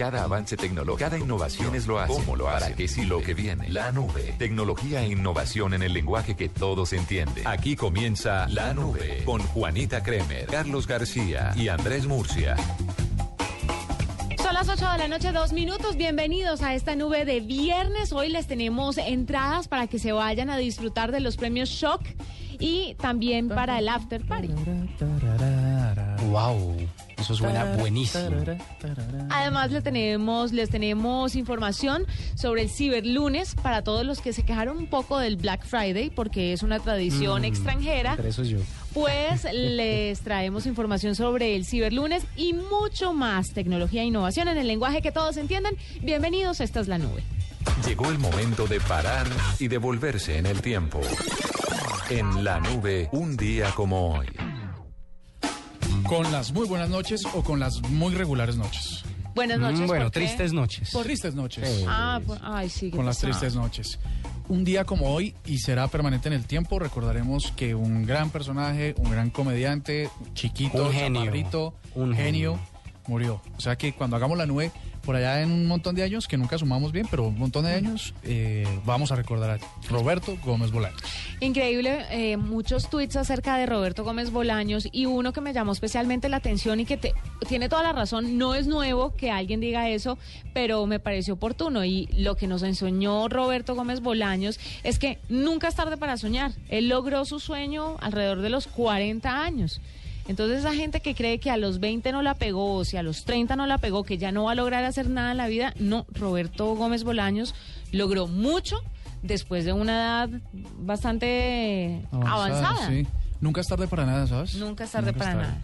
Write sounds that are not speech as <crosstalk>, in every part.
Cada avance tecnológico, cada innovación es lo hace. ¿Cómo lo hace? ¿Para qué sí lo que viene? La nube. Tecnología e innovación en el lenguaje que todos entienden. Aquí comienza La Nube con Juanita Kremer, Carlos García y Andrés Murcia. Son las 8 de la noche, dos minutos. Bienvenidos a esta nube de viernes. Hoy les tenemos entradas para que se vayan a disfrutar de los premios Shock y también para el After Party. Wow, eso suena buenísimo. Además les tenemos, les tenemos información sobre el ciberlunes para todos los que se quejaron un poco del Black Friday porque es una tradición Mm, extranjera. Entre eso yo. Pues <laughs> les traemos información sobre el ciberlunes y mucho más tecnología e innovación en el lenguaje que todos entiendan. Bienvenidos, esta es la nube. Llegó el momento de parar y devolverse en el tiempo. En la nube, un día como hoy. ¿Con las muy buenas noches o con las muy regulares noches? Buenas noches. Mm, bueno, ¿por qué? tristes noches. Por tristes noches. Sí. Ah, pues, ay, sí. Con las tristes noches. Un día como hoy, y será permanente en el tiempo, recordaremos que un gran personaje, un gran comediante, chiquito, Un genio. Un genio, genio. murió. O sea que cuando hagamos la nube, por allá en un montón de años, que nunca sumamos bien, pero un montón de años, eh, vamos a recordar a Roberto Gómez Bolaños. Increíble, eh, muchos tweets acerca de Roberto Gómez Bolaños y uno que me llamó especialmente la atención y que te- tiene toda la razón, no es nuevo que alguien diga eso, pero me pareció oportuno y lo que nos enseñó Roberto Gómez Bolaños es que nunca es tarde para soñar. Él logró su sueño alrededor de los 40 años. Entonces esa gente que cree que a los 20 no la pegó, o si a los 30 no la pegó, que ya no va a lograr hacer nada en la vida, no, Roberto Gómez Bolaños logró mucho después de una edad bastante avanzada. sí. Nunca es tarde para nada, ¿sabes? Nunca es tarde Nunca para es tarde. nada.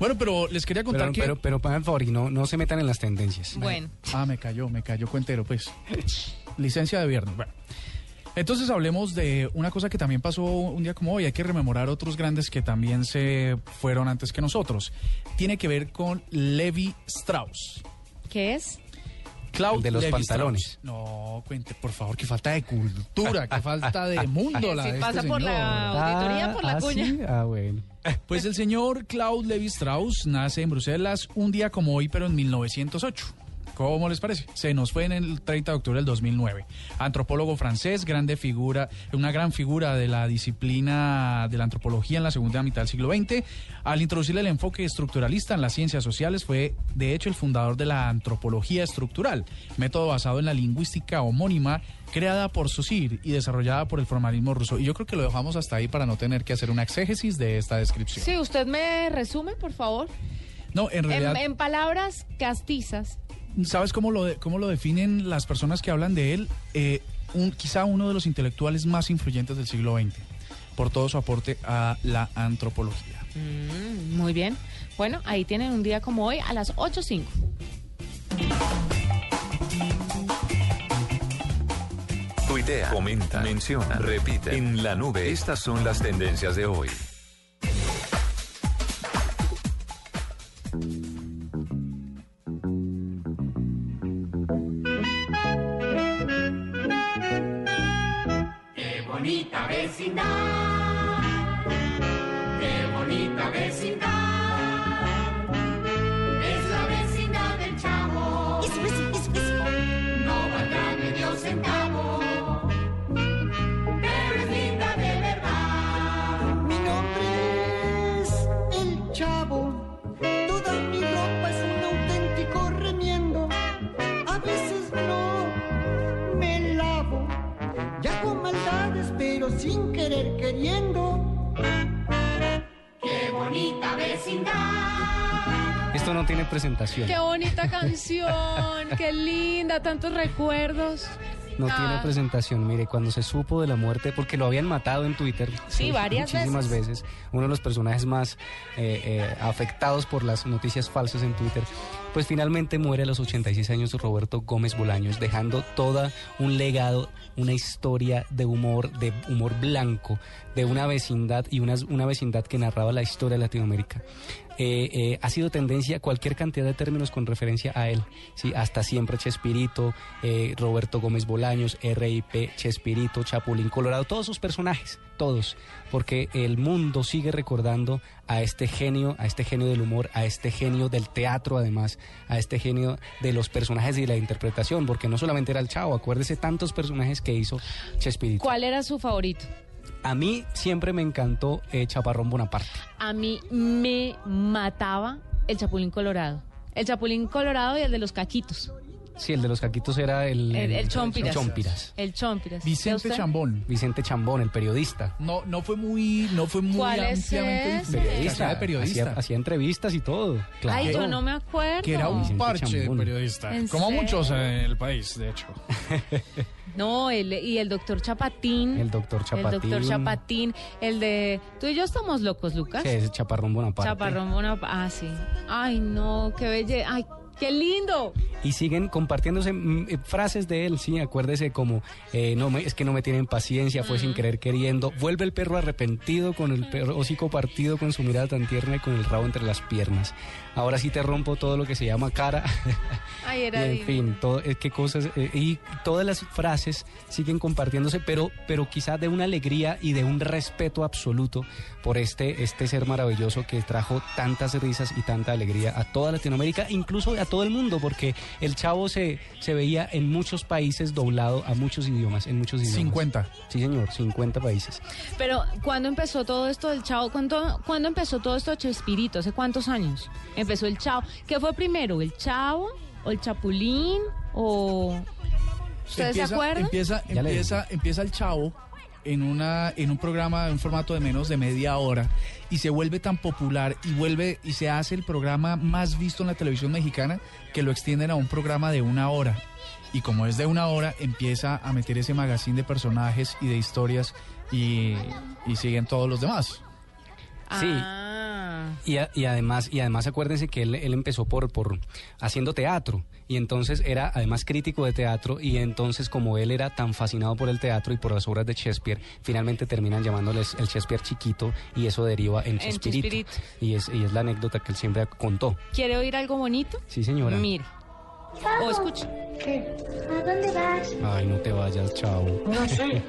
Bueno, pero les quería contar Pero, que... pero, pero, por favor, y no, no se metan en las tendencias. Bueno, Ah, me cayó, me cayó cuentero, pues. <laughs> Licencia de viernes. Bueno. Entonces hablemos de una cosa que también pasó un día como hoy. Hay que rememorar otros grandes que también se fueron antes que nosotros. Tiene que ver con Levi Strauss. ¿qué es? Claude El de los Levi pantalones. Strauss. No, cuente, por favor, que falta de cultura, que falta de <laughs> mundo la Si de pasa este por la auditoría, por la ah, cuña. ¿sí? Ah, bueno. Pues el señor Claude Levi Strauss nace en Bruselas un día como hoy, pero en 1908. ¿Cómo les parece? Se nos fue en el 30 de octubre del 2009. Antropólogo francés, grande figura, una gran figura de la disciplina de la antropología en la segunda mitad del siglo XX. Al introducir el enfoque estructuralista en las ciencias sociales, fue de hecho el fundador de la antropología estructural, método basado en la lingüística homónima creada por Saussure y desarrollada por el formalismo ruso. Y yo creo que lo dejamos hasta ahí para no tener que hacer una exégesis de esta descripción. Sí, usted me resume, por favor. No, en En, realidad, en palabras castizas. ¿Sabes cómo lo, de- cómo lo definen las personas que hablan de él? Eh, un, quizá uno de los intelectuales más influyentes del siglo XX, por todo su aporte a la antropología. Mm, muy bien. Bueno, ahí tienen un día como hoy a las 8.05. Tuitea, comenta, menciona, repite. En la nube, estas son las tendencias de hoy. Bonita queriendo. Qué bonita vecindad. Esto no tiene presentación. Qué bonita canción, qué linda, tantos recuerdos. No Ah. tiene presentación. Mire, cuando se supo de la muerte, porque lo habían matado en Twitter. Sí, varias muchísimas veces. Uno de los personajes más eh, eh, afectados por las noticias falsas en Twitter. Pues finalmente muere a los 86 años Roberto Gómez Bolaños, dejando toda un legado, una historia de humor, de humor blanco, de una vecindad y una, una vecindad que narraba la historia de Latinoamérica. Eh, eh, ha sido tendencia cualquier cantidad de términos con referencia a él. ¿sí? Hasta siempre Chespirito, eh, Roberto Gómez Bolaños, RIP, Chespirito, Chapulín Colorado, todos sus personajes. Todos, porque el mundo sigue recordando a este genio, a este genio del humor, a este genio del teatro además, a este genio de los personajes y la interpretación, porque no solamente era el chavo, acuérdese tantos personajes que hizo Chespirito. ¿Cuál era su favorito? A mí siempre me encantó eh, Chaparrón Bonaparte. A mí me mataba el Chapulín Colorado. El Chapulín Colorado y el de los caquitos. Sí, el de los caquitos era el, El, el Chompiras. Chompiras. El Chompiras. ¿Y Vicente? Chambón. Vicente Chambón, el periodista. No, no fue muy, no fue muy ¿Cuál es ampliamente ese? difundido. Hacía de periodista. Hacía, hacía entrevistas y todo. Claro. Ay, yo no me acuerdo. que era un Vicente parche Chambón. de periodista. ¿En Como serio? muchos en el país, de hecho. <laughs> No, el, y el doctor Chapatín. El doctor Chapatín. El doctor Chapatín. El de... Tú y yo estamos locos, Lucas. Sí, ese Chaparrón Bonaparte. Chaparrón Bonaparte. Ah, sí. Ay, no, qué belleza. Ay, qué lindo. Y siguen compartiéndose mm, eh, frases de él, sí, acuérdese como, eh, no me, es que no me tienen paciencia, fue sin querer queriendo. Vuelve el perro arrepentido con el perro hocico partido, con su mirada tan tierna y con el rabo entre las piernas. Ahora sí te rompo todo lo que se llama cara. <laughs> Ay, y era en lindo. fin, todo, eh, qué cosas. eh, y todas las frases siguen compartiéndose, pero, pero quizá de una alegría y de un respeto absoluto por este, este ser maravilloso que trajo tantas risas y tanta alegría a toda Latinoamérica, incluso a todo el mundo, porque el chavo se, se veía en muchos países doblado a muchos idiomas, en muchos idiomas. 50. Sí, señor, 50 países. Pero, ¿cuándo empezó todo esto del Chavo? ¿Cuándo, ¿Cuándo empezó todo esto de Chespirito? ¿Hace cuántos años empezó el Chavo? ¿Qué fue primero, el Chavo o el Chapulín o... ¿Ustedes se acuerdan? Empieza, empieza, empieza el chavo en una en un programa en un formato de menos de media hora y se vuelve tan popular y vuelve y se hace el programa más visto en la televisión mexicana que lo extienden a un programa de una hora. Y como es de una hora empieza a meter ese magazine de personajes y de historias y, y siguen todos los demás Sí. Ah. Y, a- y además, y además acuérdense que él, él empezó por, por haciendo teatro y entonces era además crítico de teatro y entonces como él era tan fascinado por el teatro y por las obras de Shakespeare, finalmente terminan llamándoles el Shakespeare chiquito y eso deriva en Chespirito. Chespirito. Y es, y es la anécdota que él siempre contó. ¿Quiere oír algo bonito? Sí, señora. Mire. O escuche. ¿Qué? ¿A dónde vas? Ay, no te vayas, chao. No sé.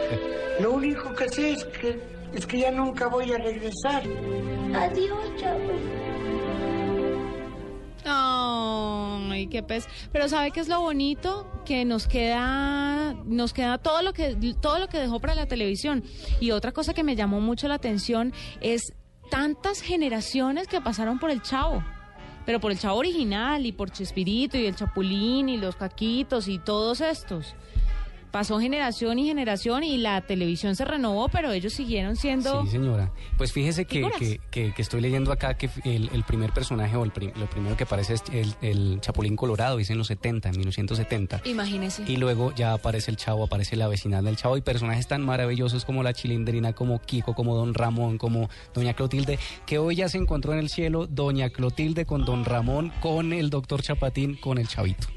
<laughs> Lo único que sé es que, es que ya nunca voy a regresar. Adiós, chavo. Ay, qué pez. Pero ¿sabe qué es lo bonito? Que nos queda, nos queda todo lo que, todo lo que dejó para la televisión. Y otra cosa que me llamó mucho la atención es tantas generaciones que pasaron por el Chavo. Pero por el Chavo original y por Chespirito y el Chapulín y los Caquitos y todos estos. Pasó generación y generación y la televisión se renovó, pero ellos siguieron siendo... Sí, señora. Pues fíjese que, que, que- que estoy leyendo acá que el, el primer personaje o el prim- lo primero que aparece es el, el Chapulín Colorado, dice en los 70, en 1970. Imagínese. Y luego ya aparece el chavo, aparece la vecindad del chavo y personajes tan maravillosos como la chilindrina, como Kiko, como Don Ramón, como Doña Clotilde, que hoy ya se encontró en el cielo Doña Clotilde con Don Ramón, con el doctor Chapatín, con el chavito.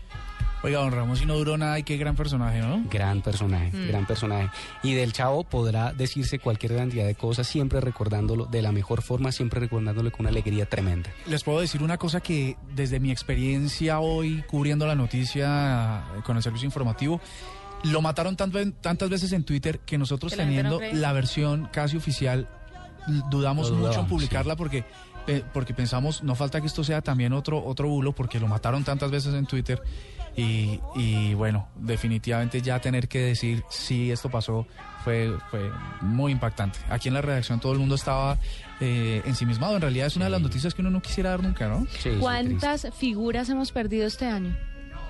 Oiga don Ramos si no duró nada y qué gran personaje ¿no? Gran personaje, gran personaje. Y del chavo podrá decirse cualquier cantidad de cosas, siempre recordándolo de la mejor forma, siempre recordándolo con una alegría tremenda. Les puedo decir una cosa que desde mi experiencia hoy cubriendo la noticia con el servicio informativo, lo mataron tant- tantas veces en Twitter que nosotros Que la gente no teniendo la versión casi oficial dudamos mucho en publicarla porque porque pensamos no falta que esto sea también otro otro bulo porque lo mataron tantas veces en Twitter y, y bueno definitivamente ya tener que decir si esto pasó fue fue muy impactante aquí en la redacción todo el mundo estaba eh, ensimismado en realidad es una de las noticias que uno no quisiera dar nunca no Sí, sí, ¿Cuántas figuras hemos perdido este año?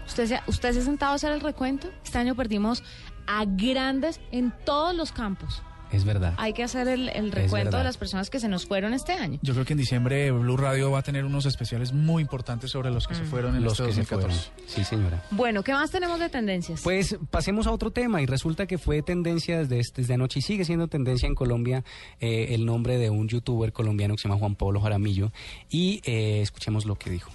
¿Usted se, ¿Usted se ha sentado a hacer el recuento? Este año perdimos a grandes en todos los campos. Es verdad. Hay que hacer el, el recuento de las personas que se nos fueron este año. Yo creo que en diciembre Blue Radio va a tener unos especiales muy importantes sobre los que se fueron en Los este que se 2014. fueron. Sí, señora. Bueno, ¿qué más tenemos de tendencias? Pues pasemos a otro tema y resulta que fue tendencia desde, desde anoche y sigue siendo tendencia en Colombia eh, el nombre de un youtuber colombiano que se llama Juan Pablo Jaramillo y eh, escuchemos lo que dijo.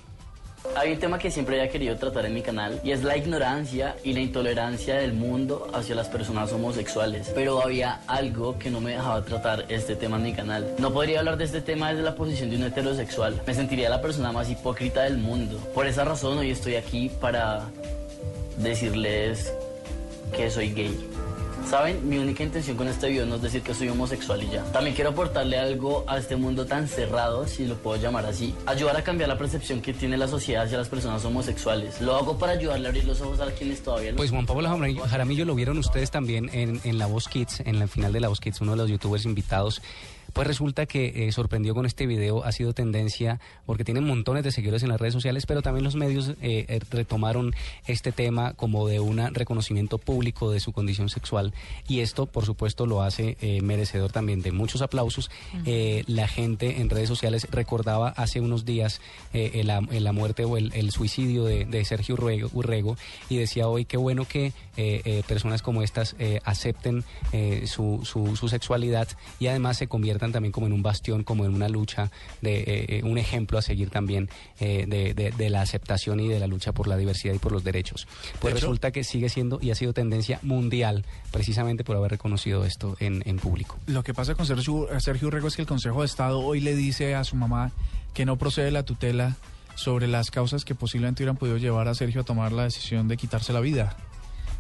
Hay un tema que siempre había querido tratar en mi canal y es la ignorancia y la intolerancia del mundo hacia las personas homosexuales. Pero había algo que no me dejaba tratar este tema en mi canal. No podría hablar de este tema desde la posición de un heterosexual. Me sentiría la persona más hipócrita del mundo. Por esa razón hoy estoy aquí para decirles que soy gay. Saben, mi única intención con este video no es decir que soy homosexual y ya. También quiero aportarle algo a este mundo tan cerrado, si lo puedo llamar así. Ayudar a cambiar la percepción que tiene la sociedad hacia las personas homosexuales. Lo hago para ayudarle a abrir los ojos a quienes todavía no. Pues Juan Pablo Jaramillo lo vieron ustedes también en, en La Voz Kids, en la final de La Voz Kids, uno de los youtubers invitados. Pues resulta que eh, sorprendió con este video, ha sido tendencia porque tienen montones de seguidores en las redes sociales, pero también los medios eh, eh, retomaron este tema como de un reconocimiento público de su condición sexual y esto, por supuesto, lo hace eh, merecedor también de muchos aplausos. La gente en redes sociales recordaba hace unos días la, la muerte o el, el suicidio de, de Sergio Urrego, Urrego y decía hoy qué bueno que personas como estas acepten su, su, su sexualidad y además se conviertan también como en un bastión, como en una lucha, de eh, eh, un ejemplo a seguir también eh, de, de- de la aceptación y de la lucha por la diversidad y por los derechos. Pues De resulta que sigue siendo y ha sido tendencia mundial precisamente por haber reconocido esto en, en público. Lo que pasa con Sergio, Sergio Urrego es que el Consejo de Estado hoy le dice a su mamá que no procede la tutela sobre las causas que posiblemente hubieran podido llevar a Sergio a tomar la decisión de quitarse la vida.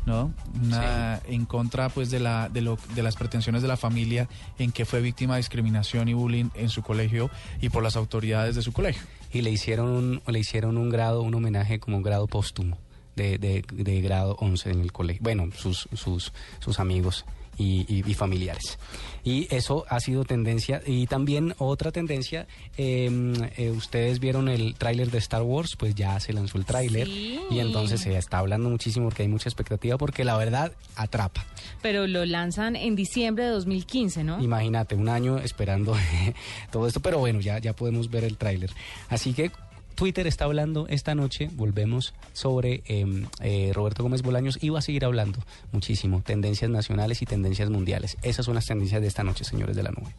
¿No? Una- En contra pues de la de, lo, de las pretensiones de la familia en que fue víctima de discriminación y bullying en su colegio y por las autoridades de su colegio. y le hicieron un, le hicieron un grado, un homenaje como un grado póstumo de, de, de grado 11 en el colegio. Bueno, sus, sus, sus amigos y, y- y familiares. Y eso ha sido tendencia. Y también otra tendencia, eh, eh, ustedes vieron el tráiler de Star Wars, pues ya se lanzó el tráiler Sí. y entonces se está hablando muchísimo porque hay mucha expectativa porque la verdad atrapa. Pero lo lanzan en diciembre de 2015, ¿no? Imagínate, un año esperando <laughs> todo esto, pero bueno, ya, ya podemos ver el tráiler. Así que Twitter está hablando esta noche, volvemos sobre eh, eh, Roberto Gómez Bolaños y va a seguir hablando muchísimo, tendencias nacionales y tendencias mundiales. Esas son las tendencias de esta noche, señores de la nube.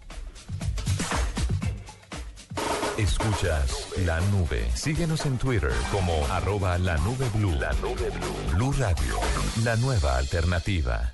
Escuchas la nube. Síguenos en Twitter como arroba la nube blue. La nube. Blue Radio. La nueva alternativa.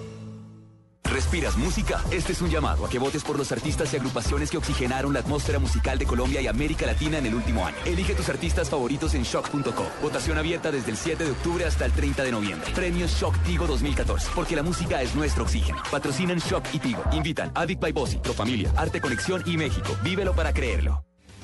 ¿Respiras música? Este es un llamado a que votes por los artistas y agrupaciones que oxigenaron la atmósfera musical de Colombia y América Latina en el último año. Elige tus artistas favoritos en shock.co. Votación abierta desde el 7 de octubre hasta el 30 de noviembre. Premios Shock Tigo 2014. Porque la música es nuestro oxígeno. Patrocinan Shock y Tigo. Invitan Avic by Bossi, Pro Familia, Arte Conexión y México. Vívelo para creerlo.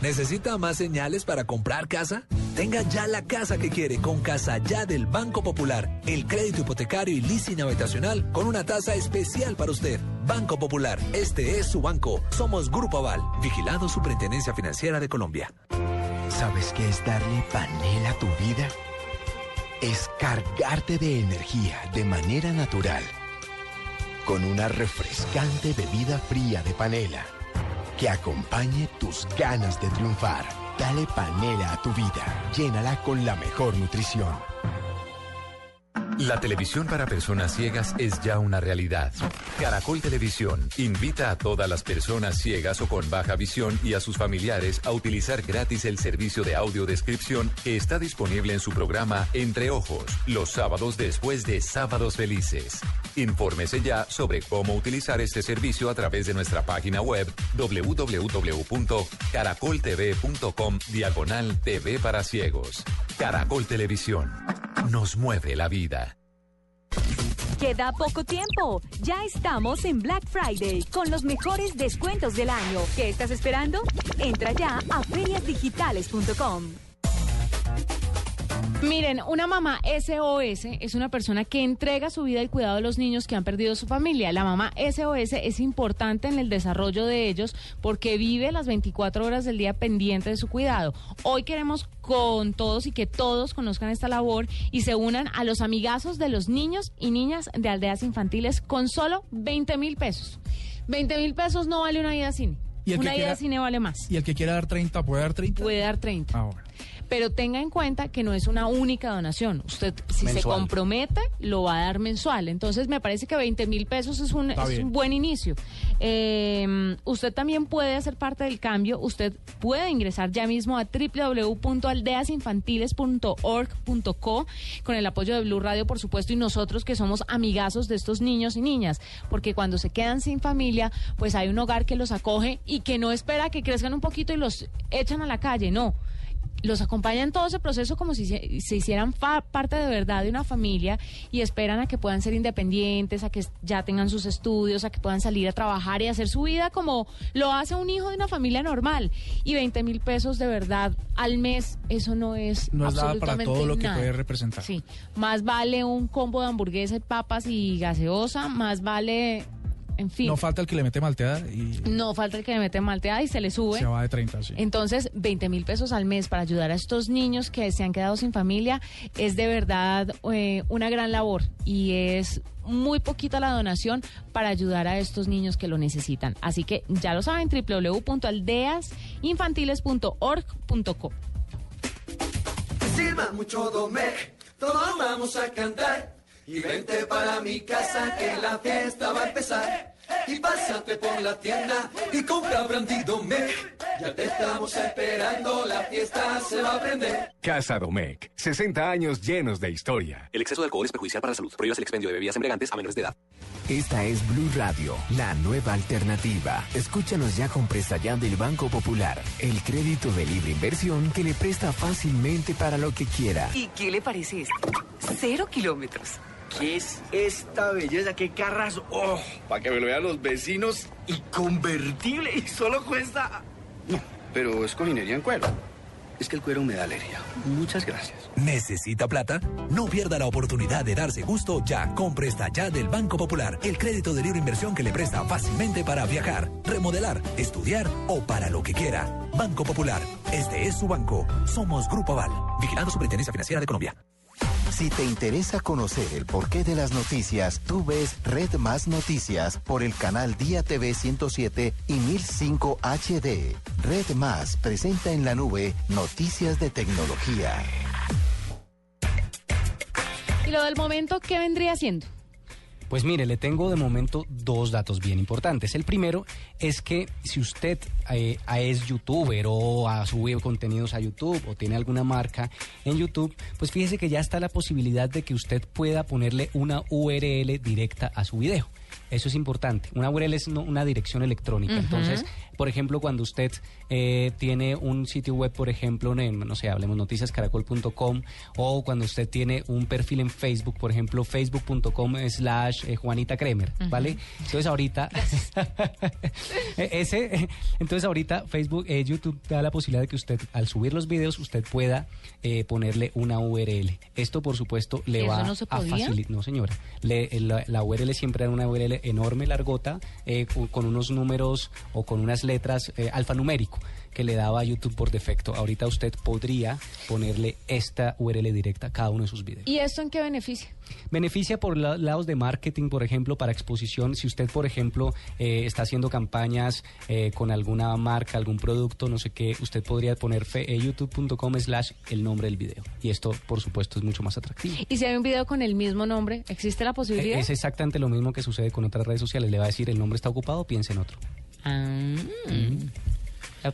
¿Necesita más señales para comprar casa? Tenga ya la casa que quiere con Casa Ya del Banco Popular. El crédito hipotecario y leasing habitacional con una tasa especial para usted. Banco Popular, este es su banco. Somos Grupo Aval, vigilado Superintendencia Financiera de Colombia. ¿Sabes qué es darle panela a tu vida? Es cargarte de energía de manera natural. Con una refrescante bebida fría de panela que acompañe tus ganas de triunfar. Dale panela a tu vida. Llénala con la mejor nutrición. La televisión para personas ciegas es ya una realidad. Caracol Televisión invita a todas las personas ciegas o con baja visión y a sus familiares a utilizar gratis el servicio de audiodescripción que está disponible en su programa Entre Ojos, los sábados después de Sábados Felices. Infórmese ya sobre cómo utilizar este servicio a través de nuestra página web www.caracoltv.com diagonal TV para ciegos. Caracol Televisión. Nos mueve la vida. Queda poco tiempo. Ya estamos en Black Friday con los mejores descuentos del año. ¿Qué estás esperando? Entra ya a feriasdigitales.com. Miren, una mamá SOS es una persona que entrega su vida al cuidado de los niños que han perdido su familia. La mamá SOS es importante en el desarrollo de ellos porque vive las 24 horas del día pendiente de su cuidado. Hoy queremos con todos y que todos conozcan esta labor y se unan a los amigazos de los niños y niñas de aldeas infantiles con solo 20 mil pesos. 20 mil pesos no vale una ida a cine. ¿Y el que Una ida quiera- cine vale más. Y el que quiera dar 30, ¿puede dar 30? Puede dar 30. Ah, bueno. Pero tenga en cuenta que no es una única donación. Usted, si se compromete, lo va a dar mensual. Entonces, me parece que 20 mil pesos es un, es un buen inicio. Eh, usted también puede hacer parte del cambio. Usted puede ingresar ya mismo a www.aldeasinfantiles.org.co con el apoyo de Blue Radio, por supuesto, y nosotros que somos amigazos de estos niños y niñas. Porque cuando se quedan sin familia, pues hay un hogar que los acoge y que no espera que crezcan un poquito y los echan a la calle. No los acompañan todo ese proceso como si se, se hicieran fa- parte de verdad de una familia y esperan a que puedan ser independientes, a que ya tengan sus estudios, a que puedan salir a trabajar y hacer su vida como lo hace un hijo de una familia normal. Y 20 mil pesos de verdad al mes, eso no es No es nada para todo lo que nada. puede representar. Sí, más vale un combo de hamburguesa y papas y gaseosa, más vale, en fin. No falta el que le mete malteada y no falta el que le mete malteada y se le sube. se va de 30, sí. Entonces, 20 mil pesos al mes para ayudar a estos niños que se han quedado sin familia es de verdad eh, una gran labor y es muy poquita la donación para ayudar a estos niños que lo necesitan. Así que ya lo saben, www.aldeasinfantiles.org.co. Sirva mucho Domec, todos vamos a cantar. Y vente para mi casa que la fiesta va a empezar. Y pásate por la tienda y compra Brandy Domec. Ya te estamos esperando, la fiesta se va a prender. Casa Domecq, 60 años llenos de historia. El exceso de alcohol es perjudicial para la salud. Prohíbas el expendio de bebidas embriagantes a menores de edad. Esta es Blue Radio, la nueva alternativa. Escúchanos ya con presta ya del Banco Popular, el crédito de libre inversión que le presta fácilmente para lo que quiera. ¿Y qué le parece esto? Cero kilómetros. ¿Qué es esta belleza? ¿Qué carras? ¡Oh! Para que me lo vean los vecinos. Y convertible. Y solo cuesta. No, pero es cojinería en cuero. Es que el cuero me da alergia. Muchas gracias. ¿Necesita plata? No pierda la oportunidad de darse gusto ya. Compre esta ya del Banco Popular. El crédito de libre inversión que le presta fácilmente para viajar, remodelar, estudiar o para lo que quiera. Banco Popular. Este es su banco. Somos Grupo Aval. Vigilando Superintendencia Financiera de Colombia. Si te interesa conocer el porqué de las noticias, tú ves Red Más Noticias por el canal Día TV 107 y 1005 HD. Red Más presenta en la nube noticias de tecnología. Y lo del momento, ¿qué vendría siendo? Pues mire, le tengo de momento dos datos bien importantes. El primero es que si usted eh, es youtuber o ha subido contenidos a YouTube o tiene alguna marca en YouTube, pues fíjese que ya está la posibilidad de que usted pueda ponerle una URL directa a su video. Eso es importante. Una URL es no- una dirección electrónica. Entonces, por ejemplo, cuando usted eh, tiene un sitio web, por ejemplo, en, no sé, hablemos noticiascaracol.com, o cuando usted tiene un perfil en Facebook, por ejemplo, facebook.com slash eh, Juanita Kremer, ¿vale? Entonces ahorita, <laughs> eh, ese, entonces ahorita Facebook, eh, YouTube da la posibilidad de que usted, al subir los videos, usted pueda eh, ponerle una URL. Esto, por supuesto, le ¿Eso va no a facilitar. No, señora. Le- la, la URL siempre era una URL enorme, largota, con unos números o con unas letras eh, alfanumérico que le daba a YouTube por defecto. Ahorita usted podría ponerle esta URL directa a cada uno de sus videos. ¿Y esto en qué beneficia? Beneficia por la- lados de marketing, por ejemplo, para exposición. Si usted, por ejemplo, eh, está haciendo campañas eh, con alguna marca, algún producto, no sé qué, usted podría poner fe- eh, youtube.com slash el nombre del video. Y esto, por supuesto, es mucho más atractivo. ¿Y si hay un video con el mismo nombre, existe la posibilidad? Eh, Es exactamente lo mismo que sucede con otras redes sociales. Le va a decir el nombre está ocupado, piense en otro. Ah.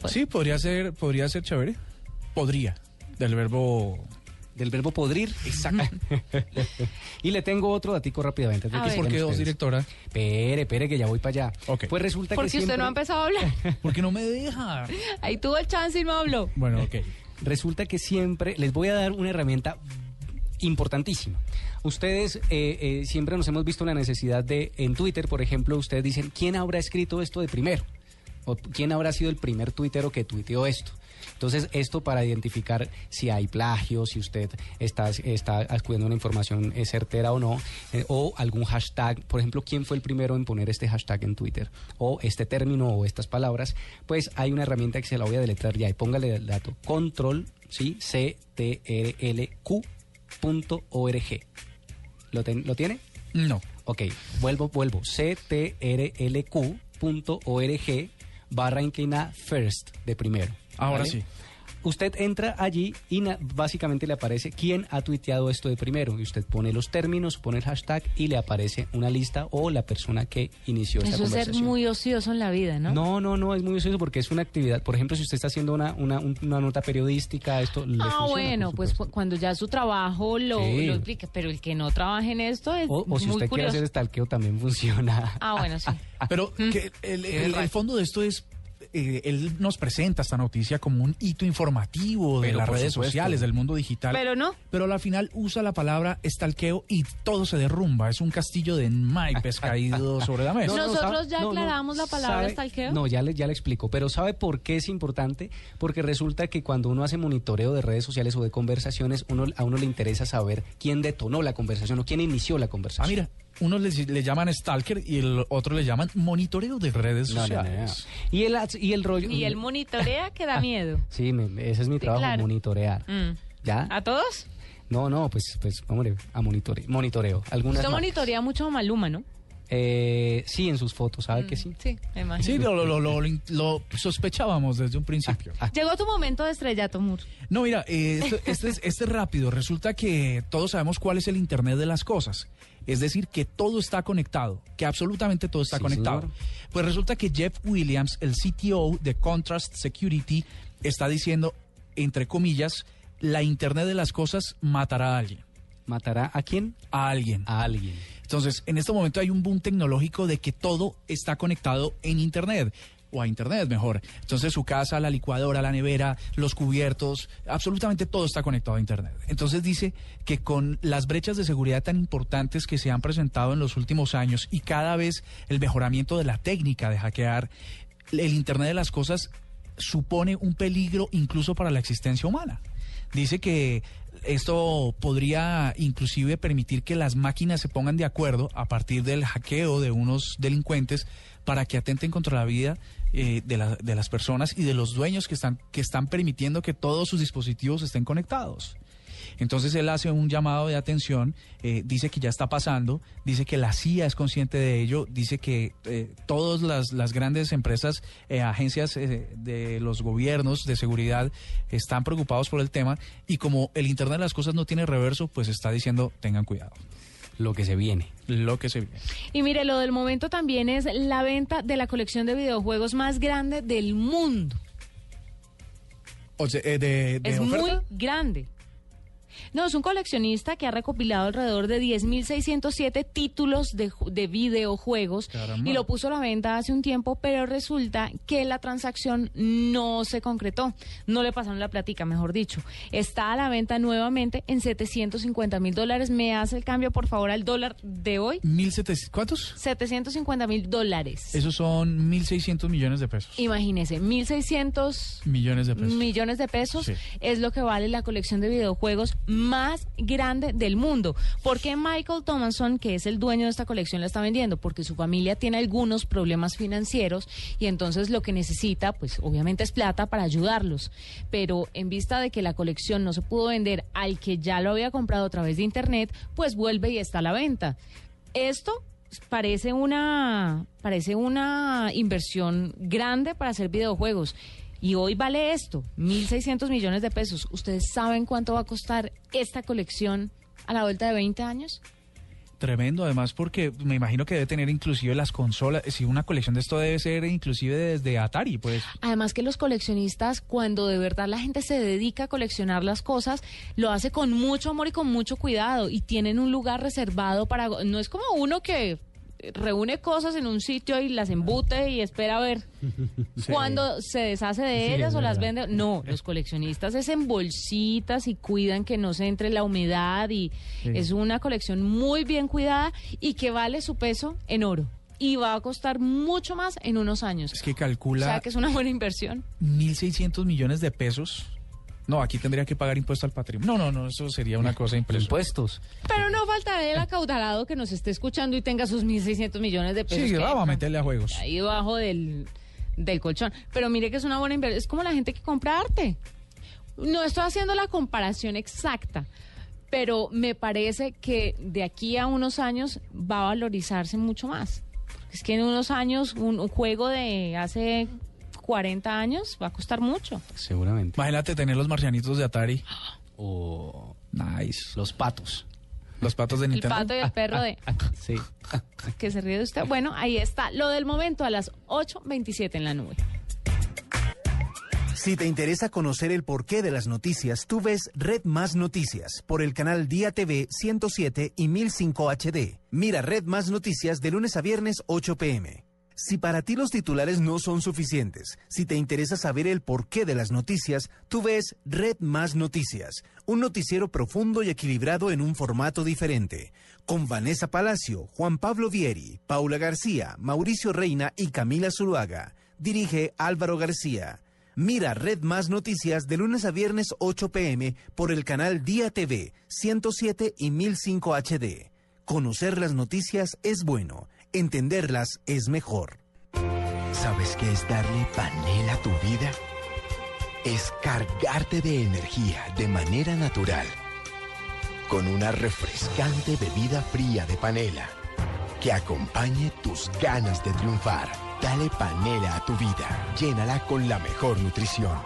Sí, podría ser, podría ser chévere. Podría. Del verbo. Del verbo podrir. Exacto. <laughs> y le tengo otro datico rápidamente. sigan ¿Por qué dos, ustedes. directora? Espere, espere, que ya voy para allá. Pues resulta Porque que usted no ha siempre- empezado a hablar. <laughs> Porque no me deja. Ahí tuvo el chance y no habló. Bueno, ok. Resulta que siempre les voy a dar una herramienta importantísima. Ustedes eh, eh, siempre nos hemos visto la necesidad de, en Twitter, por ejemplo, ustedes dicen, ¿quién habrá escrito esto de primero? o quién habrá sido el primer tuitero que tuiteó esto. Entonces, esto para identificar si hay plagio, si usted está, está acudiendo una información eh, certera o no, o algún hashtag, por ejemplo, quién fue el primero en poner este hashtag en Twitter, o este término o estas palabras, pues hay una herramienta que se la voy a deletrar ya y póngale el dato, control, ¿sí? C-T-R-L-Q.org. ¿Lo, ten- ¿Lo tiene? No. Ok, vuelvo, vuelvo. ctrlq.org barra inclina first de primero. Ahora sí. Usted entra allí y básicamente le aparece quién ha tuiteado esto de primero. Y usted pone los términos, pone el hashtag y le aparece una lista o la persona que inició esta Eso es ser conversación. muy ocioso en la vida, ¿no? No, no, no, es muy ocioso porque es una actividad. Por ejemplo, si usted está haciendo una, una, un- una nota periodística, esto le Ah, funciona, bueno, pues cu- cuando ya su trabajo lo, Sí. lo explica, pero el que no trabaje en esto es O, o si muy usted quiere hacer stalkeo también funciona. Ah, bueno, sí. <laughs> Pero que el, el- el fondo de esto es, eh, él nos presenta esta noticia como un hito informativo de Pero las redes supuesto. sociales, del mundo digital. Pero no. Pero al final usa la palabra estalqueo y todo se derrumba. Es un castillo de naipes <laughs> caído sobre la mesa. No, no, Nosotros ya no, no, aclaramos la palabra sabe- stalkeo. No, ya le, ya le explico. Pero ¿sabe por qué es importante? Porque resulta que cuando uno hace monitoreo de redes sociales o de conversaciones, uno, a uno le interesa saber quién detonó la conversación o quién inició la conversación. Ah, mira, unos le, le llaman stalker y el otro le llaman monitoreo de redes No, no, no, no. sociales. Y el, y el rollo... Y el monitorea que da miedo. Sí, me- ese es mi Sí, trabajo, claro. monitorear. Mm. ¿Ya? ¿A todos? No, no, pues, pues, hombre, a monitore, monitoreo. Algunas Usted monitorea mucho a Maluma, ¿no? Eh, sí, en sus fotos, ¿sabe que sí? Sí, me imagino. Sí, lo, lo- lo- lo- lo sospechábamos desde un principio. Llegó tu momento de estrellato, Mur. No, mira, eh, este, es, este es rápido. Resulta que todos sabemos cuál es el Internet de las cosas. Es decir, que todo está conectado, que absolutamente todo está Sí, conectado. señor. Pues resulta que Jeff Williams, el CTO de Contrast Security, está diciendo, entre comillas, la Internet de las cosas matará a alguien. ¿Matará a quién? A alguien. A alguien. Entonces, en este momento hay un boom tecnológico de que todo está conectado en Internet. O a Internet, mejor. Entonces, su casa, la licuadora, la nevera, los cubiertos, absolutamente todo está conectado a Internet. Entonces, dice que con las brechas de seguridad tan importantes que se han presentado en los últimos años y cada vez el mejoramiento de la técnica de hackear, el Internet de las cosas supone un peligro incluso para la existencia humana. Dice que esto podría inclusive permitir que las máquinas se pongan de acuerdo a partir del hackeo de unos delincuentes para que atenten contra la vida eh, de, la- de las personas y de los dueños que están, que están permitiendo que todos sus dispositivos estén conectados. Entonces él hace un llamado de atención, eh, dice que ya está pasando, dice que la CIA es consciente de ello, dice que eh, todas las, las grandes empresas, eh, agencias de los gobiernos de seguridad están preocupados por el tema y como el Internet de las Cosas no tiene reverso, pues está diciendo tengan cuidado. Lo que se viene. Lo que se viene. Y mire, lo del momento también es la venta de la colección de videojuegos más grande del mundo. O sea, eh, de, de es oferta. muy grande. No, es un coleccionista que ha recopilado alrededor de 10.607 títulos de, de videojuegos Caramba. y lo puso a la venta hace un tiempo, pero resulta que la transacción no se concretó. No le pasaron la platica, mejor dicho. Está a la venta nuevamente en 750 mil dólares. ¿Me hace el cambio, por favor, al dólar de hoy? 1700, ¿Cuántos? 750 mil dólares. Esos son 1.600 millones de pesos. Imagínese, 1.600 Millones de pesos. millones de pesos Sí. es lo que vale la colección de videojuegos más grande del mundo. ¿Por qué Michael Thomason, que es el dueño de esta colección, la está vendiendo? Porque su familia tiene algunos problemas financieros y entonces lo que necesita, pues obviamente es plata para ayudarlos. Pero en vista de que la colección no se pudo vender al que ya lo había comprado a través de internet, pues vuelve y está a la venta. Esto parece una parece una inversión grande para hacer videojuegos. Y hoy vale esto, 1.600 millones de pesos. ¿Ustedes saben cuánto va a costar esta colección a la vuelta de 20 años? Tremendo, además, porque me imagino que debe tener inclusive las consolas. Si una colección de esto debe ser inclusive desde Atari, pues. Además que los coleccionistas, cuando de verdad la gente se dedica a coleccionar las cosas, lo hace con mucho amor y con mucho cuidado y tienen un lugar reservado para... No es como uno que reúne cosas en un sitio y las embute y espera a ver <laughs> cuándo se deshace de Sí, ellas o las vende. No, los coleccionistas es en bolsitas y cuidan que no se entre la humedad y Sí. es una colección muy bien cuidada y que vale su peso en oro. y va a costar mucho más en unos años. Es que O calcula sea que es una buena inversión. 1.600 millones de pesos. No, aquí tendría que pagar impuesto al patrimonio. No, no, no, eso sería una cosa impresionante. Impuestos. Pero no faltará el acaudalado que nos esté escuchando y tenga sus 1.600 millones de pesos. Sí, que- vamos a meterle a juegos. ahí debajo del, del colchón. Pero mire que es una buena inversión. Es como la gente que compra arte. No estoy haciendo la comparación exacta, pero me parece que de aquí a unos años va a valorizarse mucho más. Es que en unos años un, un juego de hace 40 años va a costar mucho. Seguramente. Imagínate tener los marcianitos de Atari. O Nice. los patos. Los patos de El Nintendo. pato y el perro de <laughs> Sí. que se ríe de usted. Bueno, ahí está. Lo del momento a las 8.27 en la nube. Si te interesa conocer el porqué de las noticias, tú ves Red Más Noticias por el canal Día TV 107 y 1005 HD. Mira Red Más Noticias de lunes a viernes 8 pm. Si para ti los titulares no son suficientes, si te interesa saber el porqué de las noticias, tú ves Red Más Noticias, un noticiero profundo y equilibrado en un formato diferente, con Vanessa Palacio, Juan Pablo Vieri, Paula García, Mauricio Reina y Camila Zuluaga. Dirige Álvaro García. Mira Red Más Noticias de lunes a viernes 8 pm por el canal Día TV 107 y 1005 HD. Conocer las noticias es bueno, entenderlas es mejor. ¿Sabes qué es darle panela a tu vida? Es cargarte de energía de manera natural. Con una refrescante bebida fría de panela que acompañe tus ganas de triunfar. Dale panela a tu vida. Llénala con la mejor nutrición.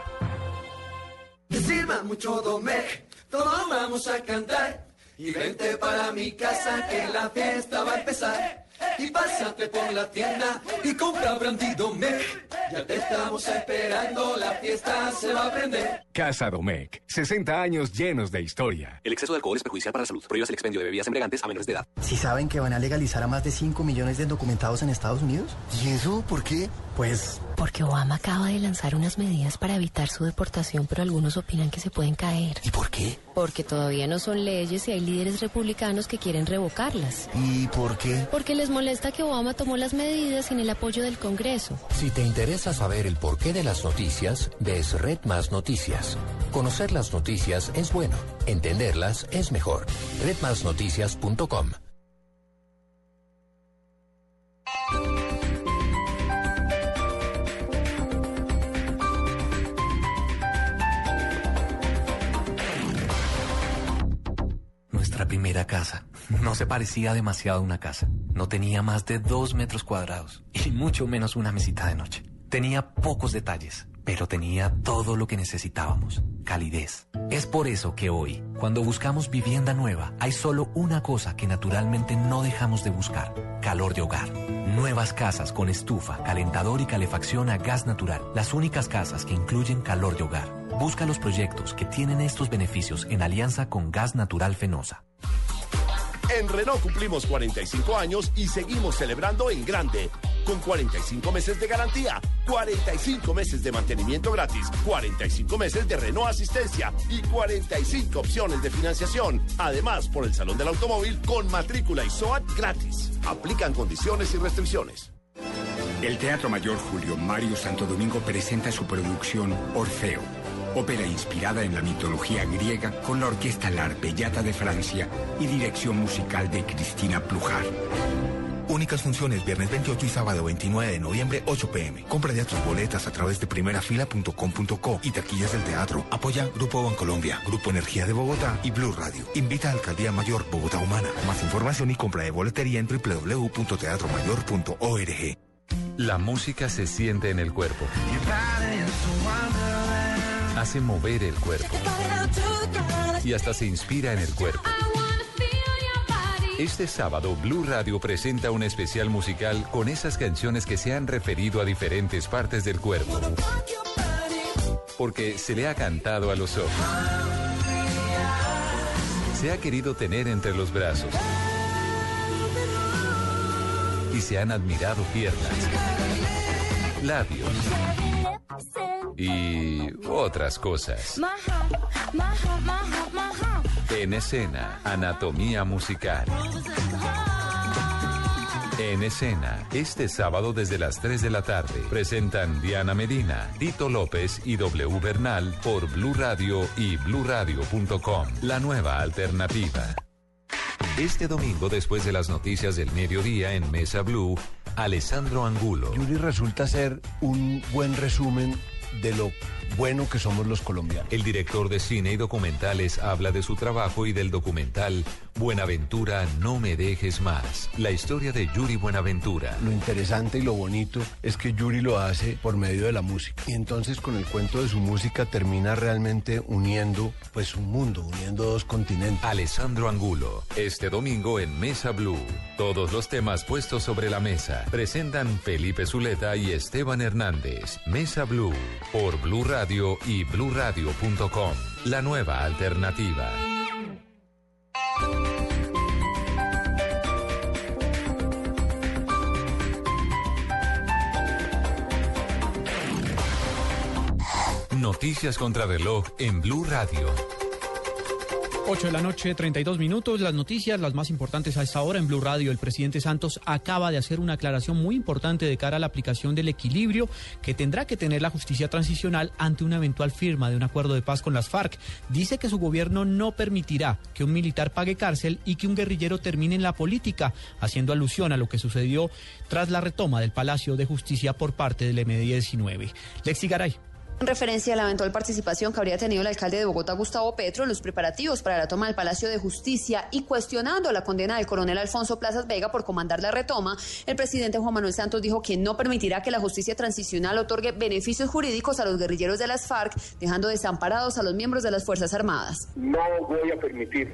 Que sirva mucho Domec, todos vamos a cantar. Y vente para mi casa que la fiesta va a empezar. Y pásate por la tienda y compra Brandy Domec. Ya te estamos esperando, la fiesta se va a prender. Casa Domecq, 60 años llenos de historia. El exceso de alcohol es perjudicial para la salud. Prohíbas el expendio de bebidas embriagantes a menores de edad. ¿Si saben que van a legalizar a más de 5 millones de indocumentados en Estados Unidos? ¿Y eso por qué? Pues Porque Obama acaba de lanzar unas medidas para evitar su deportación, pero algunos opinan que se pueden caer. ¿Y por qué? Porque todavía no son leyes y hay líderes republicanos que quieren revocarlas. ¿Y por qué? Porque les molesta que Obama tomó las medidas sin el apoyo del Congreso. Si te interesa saber el porqué de las noticias, ves Red Más Noticias. Conocer las noticias es bueno, entenderlas es mejor. redmasnoticias.com Nuestra primera casa. No se parecía demasiado a una casa. No tenía más de dos metros cuadrados y mucho menos una mesita de noche. Tenía pocos detalles, pero tenía todo lo que necesitábamos. Calidez. Es por eso que hoy, cuando buscamos vivienda nueva, hay solo una cosa que naturalmente no dejamos de buscar. Calor de hogar. Nuevas casas con estufa, calentador y calefacción a gas natural. Las únicas casas que incluyen calor de hogar. Busca los proyectos que tienen estos beneficios en alianza con Gas Natural Fenosa. En Renault cumplimos 45 años y seguimos celebrando en grande. Con 45 meses de garantía, 45 meses de mantenimiento gratis, 45 meses de Renault Asistencia y 45 opciones de financiación. Además, por el Salón del Automóvil con matrícula y SOAT gratis. Aplican condiciones y restricciones. El Teatro Mayor Julio Mario Santo Domingo presenta su producción Orfeo, ópera inspirada en la mitología griega con la orquesta La Arpellata de Francia y dirección musical de Cristina Plujar. Únicas funciones viernes 28 y sábado 29 de noviembre 8 pm. Compra ya tus boletas a través de primerafila.com.co y taquillas del teatro. Apoya Grupo Bancolombia, Grupo Energía de Bogotá y Blue Radio. Invita a Alcaldía Mayor Bogotá Humana. Más información y compra de boletería en www.teatromayor.org. La música se siente en el cuerpo. Hace mover el cuerpo. Y hasta se inspira en el cuerpo. Este sábado, Blue Radio presenta un especial musical con esas canciones que se han referido a diferentes partes del cuerpo. Porque se le ha cantado a los ojos. Se ha querido tener entre los brazos. Y se han admirado piernas, labios y otras cosas. En escena, anatomía musical. En escena, este sábado desde las 3 de la tarde, presentan Diana Medina, Tito López y W Bernal por Blue Radio y bluradio.com. La nueva alternativa. Este domingo, después de las noticias del mediodía en Mesa Blue, Alessandro Angulo. Yuri resulta ser un buen resumen de lo bueno que somos los colombianos. El director de cine y documentales habla de su trabajo y del documental Buenaventura, no me dejes más. La historia de Yuri Buenaventura. Lo interesante y lo bonito es que Yuri lo hace por medio de la música. Y entonces con el cuento de su música termina realmente uniendo pues un mundo, uniendo dos continentes. Alessandro Angulo, este domingo en Mesa Blue. Todos los temas puestos sobre la mesa presentan Felipe Zuleta y Esteban Hernández. Mesa Blue por Blue Radio y bluradio.com. La nueva alternativa. Noticias contra reloj en Blue Radio. 8 de la noche, 32 minutos. Las noticias, las más importantes a esta hora en Blue Radio. El presidente Santos acaba de hacer una aclaración muy importante de cara a la aplicación del equilibrio que tendrá que tener la justicia transicional ante una eventual firma de un acuerdo de paz con las FARC. Dice que su gobierno no permitirá que un militar pague cárcel y que un guerrillero termine en la política, haciendo alusión a lo que sucedió tras la retoma del Palacio de Justicia por parte del M19. Lexi Garay. En referencia a la eventual participación que habría tenido el alcalde de Bogotá, Gustavo Petro, en los preparativos para la toma del Palacio de Justicia y cuestionando la condena del coronel Alfonso Plazas Vega por comandar la retoma, el presidente Juan Manuel Santos dijo que no permitirá que la justicia transicional otorgue beneficios jurídicos a los guerrilleros de las FARC, dejando desamparados a los miembros de las Fuerzas Armadas. No voy a permitir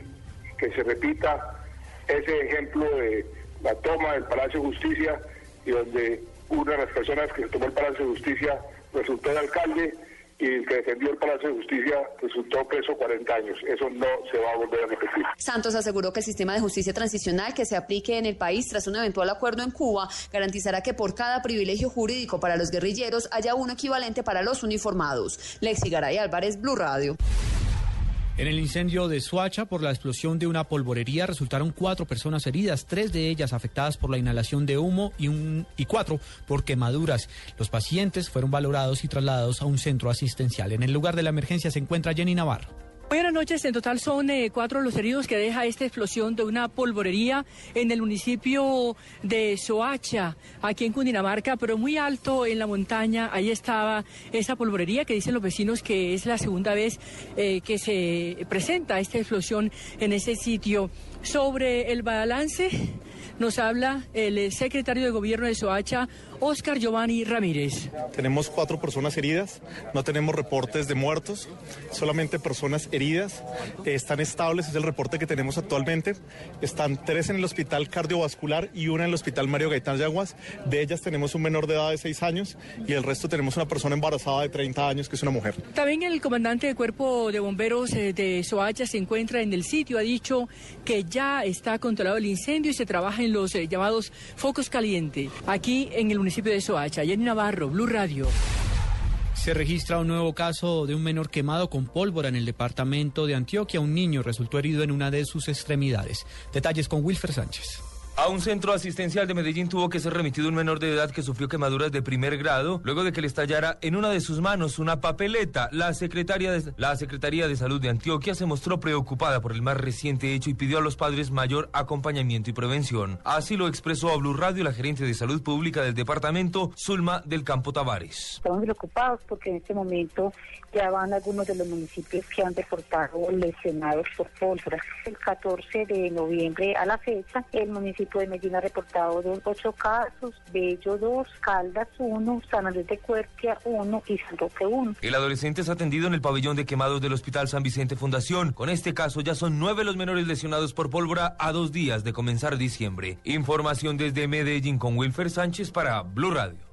que se repita ese ejemplo de la toma del Palacio de Justicia y donde una de las personas que tomó el Palacio de Justicia resultó el alcalde y el que defendió el Palacio de Justicia resultó preso 40 años. Eso no se va a volver a repetir. Santos aseguró que el sistema de justicia transicional que se aplique en el país tras un eventual acuerdo en Cuba garantizará que por cada privilegio jurídico para los guerrilleros haya uno equivalente para los uniformados. Lexi Garay Álvarez, Blue Radio. En el incendio de Suacha, por la explosión de una polvorería, resultaron cuatro personas heridas, tres de ellas afectadas por la inhalación de humo y, un, y cuatro por quemaduras. Los pacientes fueron valorados y trasladados a un centro asistencial. En el lugar de la emergencia se encuentra Jenny Navarro. Buenas noches, en total son eh, cuatro los heridos que deja esta explosión de una polvorería en el municipio de Soacha, aquí en Cundinamarca, pero muy alto en la montaña. Ahí estaba esa polvorería que dicen los vecinos que es la segunda vez eh, que se presenta esta explosión en ese sitio. Sobre el balance nos habla el secretario de gobierno de Soacha, Oscar Giovanni Ramírez. Tenemos cuatro personas heridas, no tenemos reportes de muertos, solamente personas heridas. están estables, es el reporte que tenemos actualmente. Están tres en el hospital cardiovascular y una en el hospital Mario Gaitán Yaguas. De ellas tenemos un menor de edad de seis años y el resto tenemos una persona embarazada de 30 años que es una mujer. También el comandante de cuerpo de bomberos eh, de Soacha se encuentra en el sitio, ha dicho que ya está controlado el incendio y se trabaja en los eh, llamados focos calientes. Aquí en el municipio de Soacha. Jenny Navarro, Blue Radio. Se registra un nuevo caso de un menor quemado con pólvora en el departamento de Antioquia. Un niño resultó herido en una de sus extremidades. Detalles con Wilfer Sánchez. A un centro asistencial de Medellín tuvo que ser remitido un menor de edad que sufrió quemaduras de primer grado luego de que le estallara en una de sus manos una papeleta. La, secretaria de, la Secretaría de Salud de Antioquia se mostró preocupada por el más reciente hecho y pidió a los padres mayor acompañamiento y prevención. Así lo expresó a Blue Radio la gerente de Salud Pública del departamento, Zulma del Campo Tavares. Estamos preocupados porque en este momento ya van algunos de los municipios que han reportado lesionados por pólvora. El 14 de noviembre a la fecha, el municipio de Medellín ha reportado dos, ocho casos, Bello 2, Caldas 1, San Andrés de Cuerquia 1 y San Roque 1. El adolescente es atendido en el pabellón de quemados del Hospital San Vicente Fundación. Con este caso ya son nueve los menores lesionados por pólvora a dos días de comenzar diciembre. Información desde Medellín con Wilfer Sánchez para Blue Radio.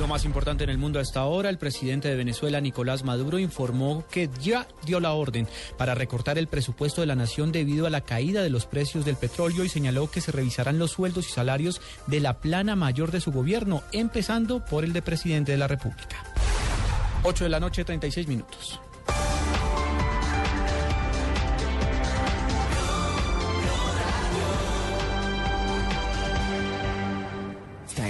Lo más importante en el mundo hasta ahora, el presidente de Venezuela, Nicolás Maduro, informó que ya dio la orden para recortar el presupuesto de la nación debido a la caída de los precios del petróleo y señaló que se revisarán los sueldos y salarios de la plana mayor de su gobierno, empezando por el de presidente de la República. 8 de la noche, 36 minutos.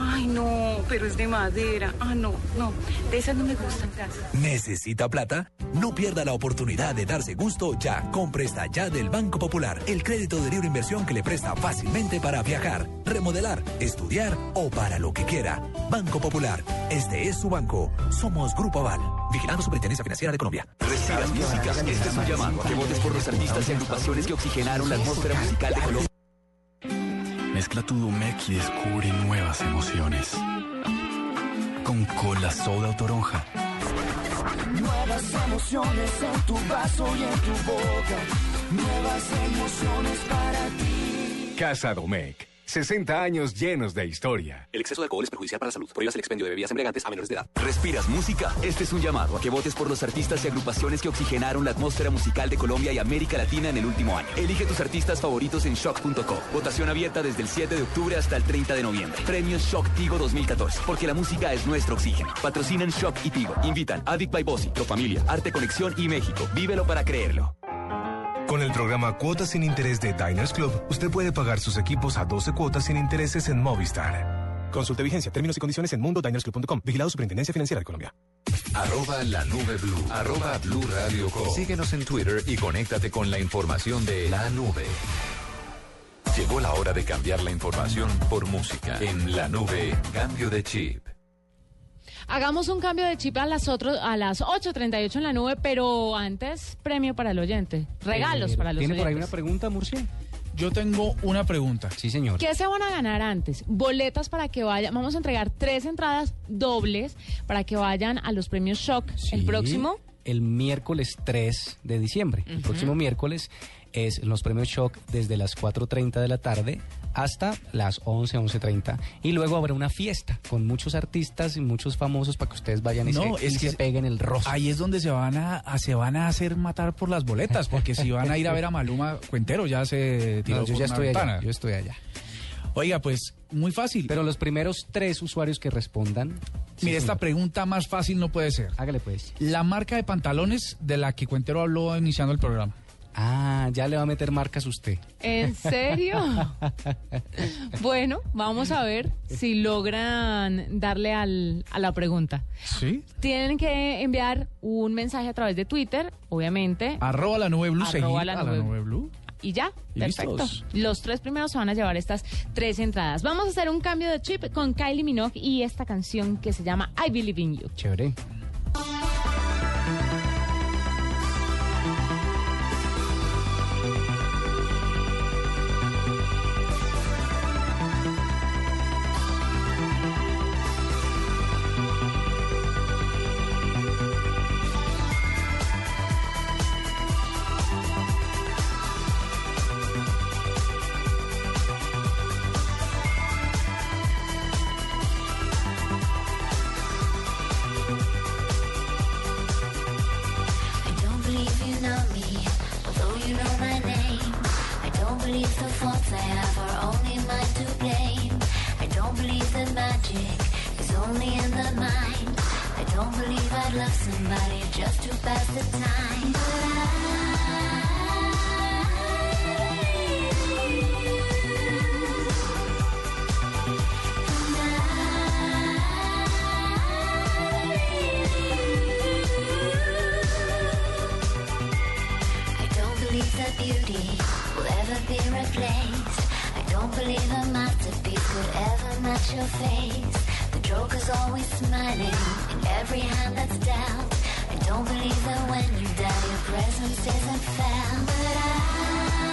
Ay, no, pero es de madera. Ah, no, no. De esas no me gustan, gracias. ¿Necesita plata? No pierda la oportunidad de darse gusto ya. Con Presta Ya del Banco Popular. El crédito de libre inversión que le presta fácilmente para viajar, remodelar, estudiar o para lo que quiera. Banco Popular. Este es su banco. Somos Grupo Aval. Vigilando Superintendencia Financiera de Colombia. Respiras música. Este es un llamado a que votes por los artistas y agrupaciones que oxigenaron la atmósfera musical de Colombia. Mezcla tu Domec y descubre nuevas emociones. Con cola soda o toronja. Nuevas emociones en tu vaso y en tu boca. Nuevas emociones para ti. Casa Domec. 60 años llenos de historia. El exceso de alcohol es perjudicial para la salud. Prohíbas el expendio de bebidas embriagantes a menores de edad. ¿Respiras música? Este es un llamado a que votes por los artistas y agrupaciones que oxigenaron la atmósfera musical de Colombia y América Latina en el último año. Elige tus artistas favoritos en shock.co. Votación abierta desde el 7 de octubre hasta el 30 de noviembre. Premios Shock Tigo 2014. Porque la música es nuestro oxígeno. Patrocinan Shock y Tigo. Invitan Addict by Bossy, Pro Familia, Arte Conexión y México. Vívelo para creerlo. Con el programa Cuotas sin Interés de Diners Club, usted puede pagar sus equipos a 12 cuotas sin intereses en Movistar. Consulte vigencia, términos y condiciones en mundodinersclub.com. Vigilado Superintendencia Financiera de Colombia. Arroba la nube blue. Arroba blue radio com. Síguenos en Twitter y conéctate con la información de la nube. Llegó la hora de cambiar la información por música. En la nube, cambio de chip. Hagamos un cambio de chip a las, otro, a las 8.38 en la nube, pero antes, premio para el oyente. Regalos Eh, para los ¿Tiene por ahí oyentes. una pregunta, Murcia? Yo tengo una pregunta. Sí, señor. ¿Qué se van a ganar antes? Boletas para que vayan. Vamos a entregar tres entradas dobles para que vayan a los premios Shock el próximo. El miércoles 3 de diciembre. El próximo miércoles es los premios Shock desde las 4.30 de la tarde hasta las 11, 11.30. Y luego habrá una fiesta con muchos artistas y muchos famosos para que ustedes vayan y, No, se, es y que se peguen el rostro. Ahí es donde se van a, a- se van a hacer matar por las boletas, porque si van a ir a ver a Maluma Cuentero ya se tiró No, yo por ya una estoy ventana. allá. Yo estoy allá. Oiga, pues muy fácil. Pero los primeros tres usuarios que respondan. Mire, esta pregunta más fácil no puede ser. Hágale pues. La marca de pantalones de la que Cuentero habló iniciando el programa. Ah, ya le va a meter marcas usted. ¿En serio? <laughs> bueno, vamos a ver si logran darle al, a la pregunta. ¿Sí? Tienen que enviar un mensaje a través de Twitter, obviamente. Arroba la nube blue, Arroba la nube- nube blue. Y ya, Y perfecto. listos. Los tres primeros se van a llevar estas tres entradas. Vamos a hacer un cambio de chip con Kylie Minogue y esta canción que se llama I Believe in You. Chévere. I'd love somebody just to pass the time. But I don't believe that beauty will ever be replaced. I don't believe a masterpiece could ever match your face. The Joker's always smiling in every hand that's dealt. I don't believe that when you die, your presence isn't felt. But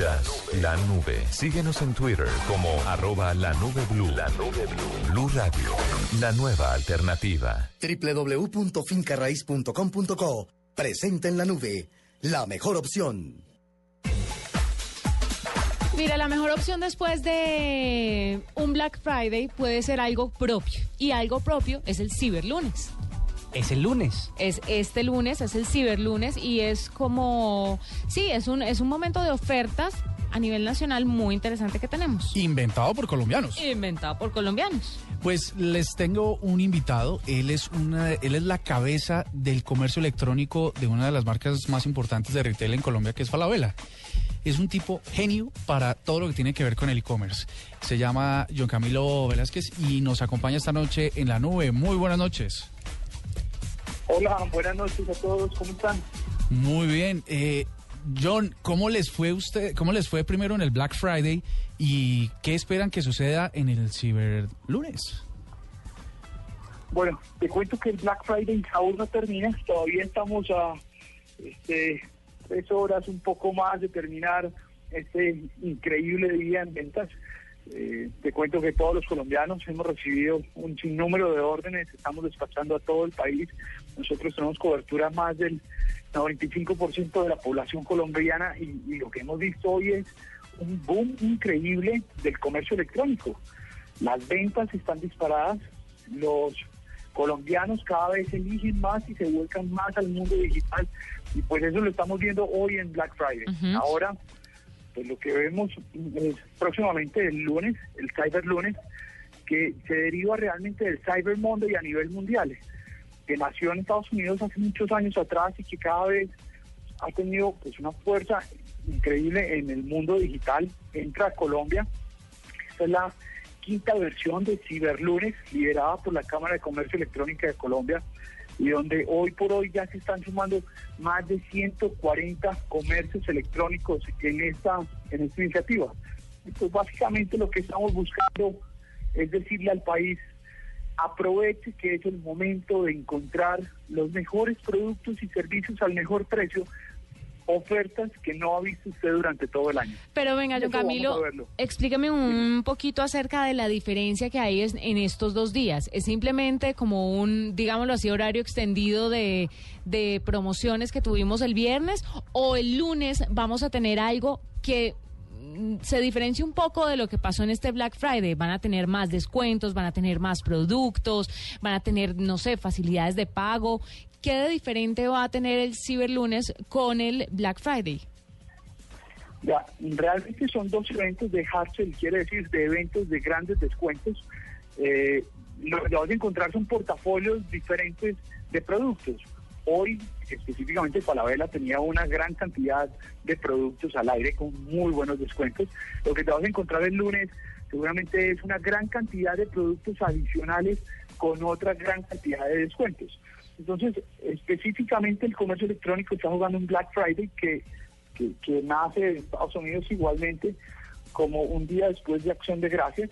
Escuchas la nube. Síguenos en Twitter como arroba la nube blue. La nube blue. Blue Radio, la nueva alternativa. www.fincarraiz.com.co Presenta en la nube, la mejor opción. Mira, la mejor opción después de un Black Friday puede ser algo propio. Y algo propio es el ciberlunes. Es el lunes. Es este lunes, es el ciberlunes y es como, sí, es un, es un momento de ofertas a nivel nacional muy interesante que tenemos. Inventado por colombianos. Inventado por colombianos. Pues les tengo un invitado. Él es una, él es la cabeza del comercio electrónico de una de las marcas más importantes de retail en Colombia, que es Falabella. Es un tipo genio para todo lo que tiene que ver con el e-commerce. Se llama John Camilo Velázquez y nos acompaña esta noche en la nube. Muy buenas noches. Hola, buenas noches a todos, ¿cómo están? Muy bien. Eh, John, ¿cómo les fue usted, cómo les fue primero en el Black Friday y qué esperan que suceda en el Ciber Lunes? Bueno, te cuento que el Black Friday aún no termina, todavía estamos a este, tres horas, un poco más de terminar este increíble día en ventas. Eh, te cuento que todos los colombianos hemos recibido un sinnúmero de órdenes, estamos despachando a todo el país. Nosotros tenemos cobertura más del 95% de la población colombiana y, y lo que hemos visto hoy es un boom increíble del comercio electrónico. Las ventas están disparadas, los colombianos cada vez eligen más y se vuelcan más al mundo digital y pues eso lo estamos viendo hoy en Black Friday. Ahora, pues lo que vemos es próximamente el lunes, el Cyber Lunes, que se deriva realmente del Cyber Monday a nivel mundial, que nació en Estados Unidos hace muchos años atrás y que cada vez ha tenido pues una fuerza increíble en el mundo digital, entra a Colombia. Esta es la quinta versión de Ciberlunes, liderada por la Cámara de Comercio Electrónica de Colombia, y donde hoy por hoy ya se están sumando más de 140 comercios electrónicos en esta, en esta iniciativa. Entonces, básicamente lo que estamos buscando es decirle al país, aproveche que es el momento de encontrar los mejores productos y servicios al mejor precio ofertas que no ha visto usted durante todo el año. Pero venga, vamos Camilo, explíqueme un poquito acerca de la diferencia que hay en estos dos días. ¿Es simplemente como un, digámoslo así, horario extendido de, de promociones que tuvimos el viernes? ¿O el lunes vamos a tener algo que se diferencia un poco de lo que pasó en este Black Friday? ¿Van a tener más descuentos, van a tener más productos, van a tener, no sé, facilidades de pago? ¿Qué de diferente va a tener el Ciberlunes con el Black Friday? Ya, realmente son dos eventos de hard quiere decir de eventos de grandes descuentos. Eh, lo que vas a encontrar son portafolios diferentes de productos. Hoy, específicamente, Falabella tenía una gran cantidad de productos al aire con muy buenos descuentos. Lo que te vas a encontrar el lunes seguramente es una gran cantidad de productos adicionales con otra gran cantidad de descuentos. Entonces, específicamente el comercio electrónico está jugando un Black Friday que nace en Estados Unidos igualmente como un día después de Acción de Gracias,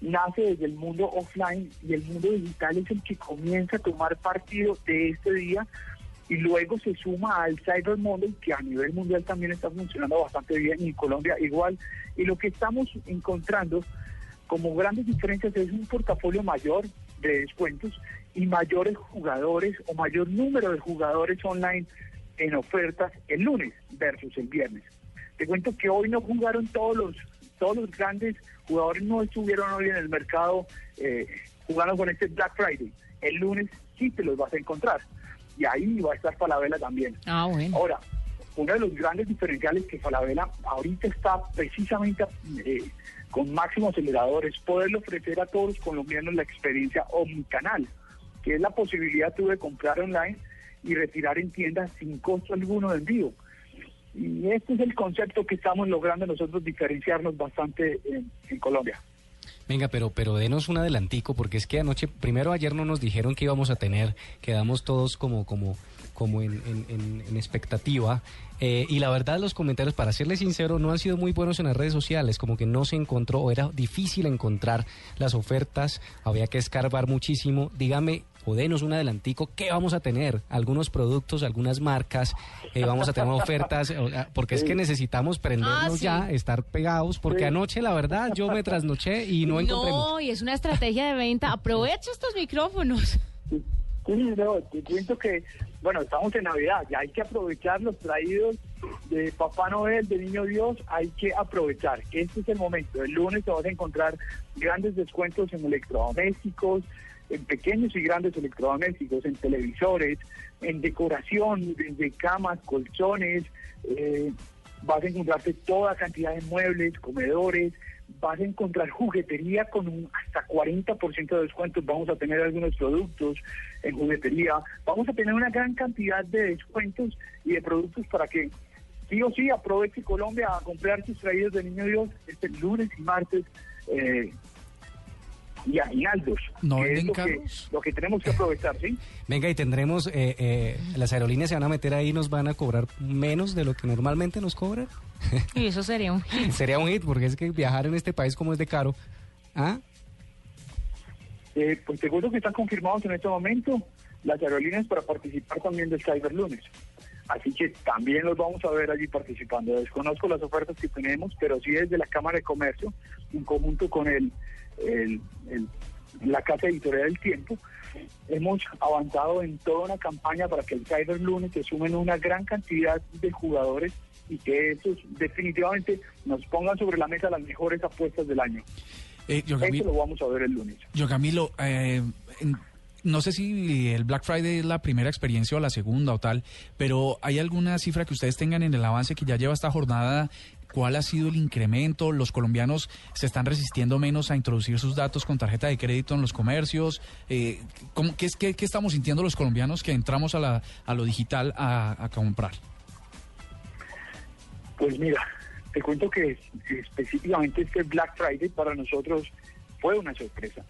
nace desde el mundo offline y el mundo digital es el que comienza a tomar partido de este día y luego se suma al Cyber Monday que a nivel mundial también está funcionando bastante bien y en Colombia igual. Y lo que estamos encontrando como grandes diferencias es un portafolio mayor de descuentos y mayores jugadores o mayor número de jugadores online en ofertas el lunes versus el viernes. Te cuento que hoy no jugaron todos los todos los grandes jugadores no estuvieron hoy en el mercado eh, jugando con este Black Friday. El lunes sí te los vas a encontrar y ahí va a estar Falabella también. Ah, bueno. Ahora, uno de los grandes diferenciales que Falabella ahorita está precisamente eh, con máximo acelerador es poderle ofrecer a todos los colombianos la experiencia omnicanal, que es la posibilidad tú de comprar online y retirar en tiendas sin costo alguno de envío. Y este es el concepto que estamos logrando nosotros diferenciarnos bastante en, Colombia. Venga, pero, pero denos un adelantico, porque es que anoche, primero ayer no nos dijeron que íbamos a tener, quedamos todos como, como, como en, en- en- en expectativa. eh, y la verdad, los comentarios, para serles sincero, no han sido muy buenos en las redes sociales, como que no se encontró, o era difícil encontrar las ofertas, había que escarbar muchísimo. Dígame, o denos un adelantico, ¿qué vamos a tener? Algunos productos, algunas marcas, eh, vamos a tener ofertas, sea, porque es que necesitamos prendernos Ah, sí. ya, estar pegados, porque Sí. anoche la verdad yo me trasnoché y no encontré mucho. No, y es una estrategia de venta. Aprovecha estos micrófonos. Sí, no, te cuento que, bueno, estamos en Navidad, ya hay que aprovechar los traídos de Papá Noel, de Niño Dios, hay que aprovechar. Este es el momento. El lunes te vas a encontrar grandes descuentos en electrodomésticos, en pequeños y grandes electrodomésticos, en televisores, en decoración, desde camas, colchones, eh, vas a encontrarte toda cantidad de muebles, comedores, vas a encontrar juguetería con un hasta 40% de descuentos, vamos a tener algunos productos en juguetería, vamos a tener una gran cantidad de descuentos y de productos para que sí o sí aproveche Colombia a comprar sus traídos de Niño Dios este lunes y martes eh, y aguinaldos, ¿No que es venden lo que, carros? lo que tenemos que aprovechar, ¿sí? Venga, y tendremos, eh, eh, las aerolíneas se van a meter ahí y nos van a cobrar menos de lo que normalmente nos cobran. Y eso sería un hit. <laughs> Sería un hit, porque es que viajar en este país como es de caro. ¿Ah? Eh, pues te cuento que están confirmados en este momento las aerolíneas para participar también del Cyber Lunes. Así que también los vamos a ver allí participando. Desconozco las ofertas que tenemos, pero sí desde la Cámara de Comercio, en conjunto con el, el- el- la Casa Editorial del Tiempo, hemos avanzado en toda una campaña para que el Cyber Lunes se sumen una gran cantidad de jugadores y que estos definitivamente nos pongan sobre la mesa las mejores apuestas del año. Eh, yo, lo vamos a ver el lunes. yo, Camilo, eh, no sé si el Black Friday es la primera experiencia o la segunda o tal, pero ¿hay alguna cifra que ustedes tengan en el avance que ya lleva esta jornada? ¿Cuál ha sido el incremento? ¿Los colombianos se están resistiendo menos a introducir sus datos con tarjeta de crédito en los comercios? Eh, ¿cómo- qué, qué- qué estamos sintiendo los colombianos que entramos a, la, a lo digital a, a comprar? Pues mira, te cuento que específicamente este Black Friday para nosotros fue una sorpresa.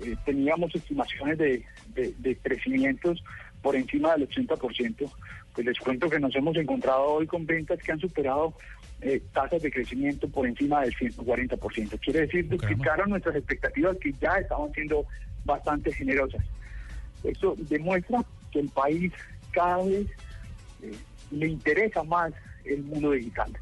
Eh, teníamos estimaciones de, de- de crecimientos por encima del 80%. Pues les cuento que nos hemos encontrado hoy con ventas que han superado eh, tasas de crecimiento por encima del 140%. Quiere decir, duplicaron nuestras expectativas que ya estaban siendo bastante generosas. Esto demuestra que el país cada vez eh, le interesa más el mundo digital.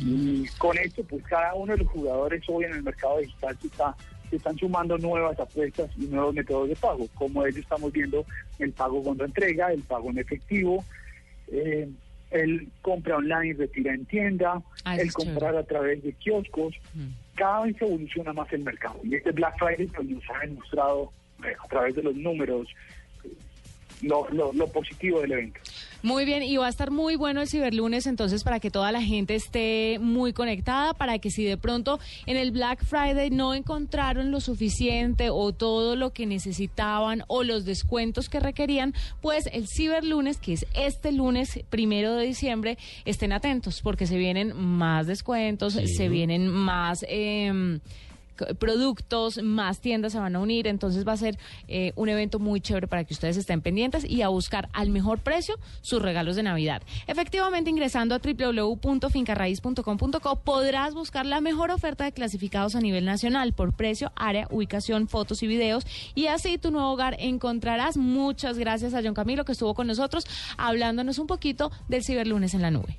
Y con esto, pues cada uno de los jugadores hoy en el mercado digital se, está, se están sumando nuevas apuestas y nuevos métodos de pago. Como ellos estamos viendo el pago cuando entrega, el pago en efectivo, eh, el compra online, retira en tienda, Ah, el comprar a través de kioscos. Cada vez se evoluciona más el mercado. Y este Black Friday pues, nos ha demostrado eh, a través de los números lo, lo, lo positivo del evento. Muy bien, y va a estar muy bueno el ciberlunes, entonces para que toda la gente esté muy conectada, para que si de pronto en el Black Friday no encontraron lo suficiente o todo lo que necesitaban o los descuentos que requerían, pues el ciberlunes, que es este lunes primero de diciembre, estén atentos porque se vienen más descuentos, se vienen más... c- productos, más tiendas se van a unir, entonces va a ser eh, un evento muy chévere para que ustedes estén pendientes y a buscar al mejor precio sus regalos de Navidad. Efectivamente, ingresando a www.fincarraiz.com.co podrás buscar la mejor oferta de clasificados a nivel nacional por precio, área, ubicación, fotos y videos y así tu nuevo hogar encontrarás. Muchas gracias a John Camilo que estuvo con nosotros hablándonos un poquito del ciberlunes en la nube.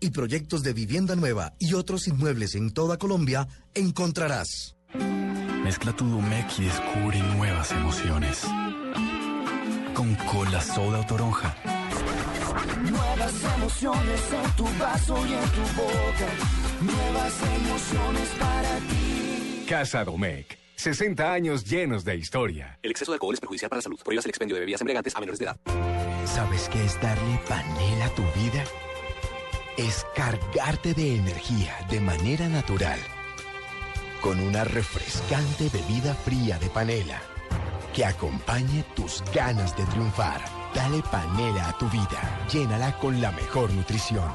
y proyectos de vivienda nueva y otros inmuebles en toda Colombia encontrarás. Mezcla tu Domec y descubre nuevas emociones. Con cola soda o toronja. Nuevas emociones en tu vaso y en tu boca. Nuevas emociones para ti. Casa Domecq. 60 años llenos de historia. El exceso de alcohol es perjudicial para la salud. Prohíbas el expendio de bebidas embriagantes a menores de edad. ¿Sabes qué es darle panela a tu vida? Es cargarte de energía de manera natural. Con una refrescante bebida fría de panela que acompañe tus ganas de triunfar. Dale panela a tu vida. Llénala con la mejor nutrición.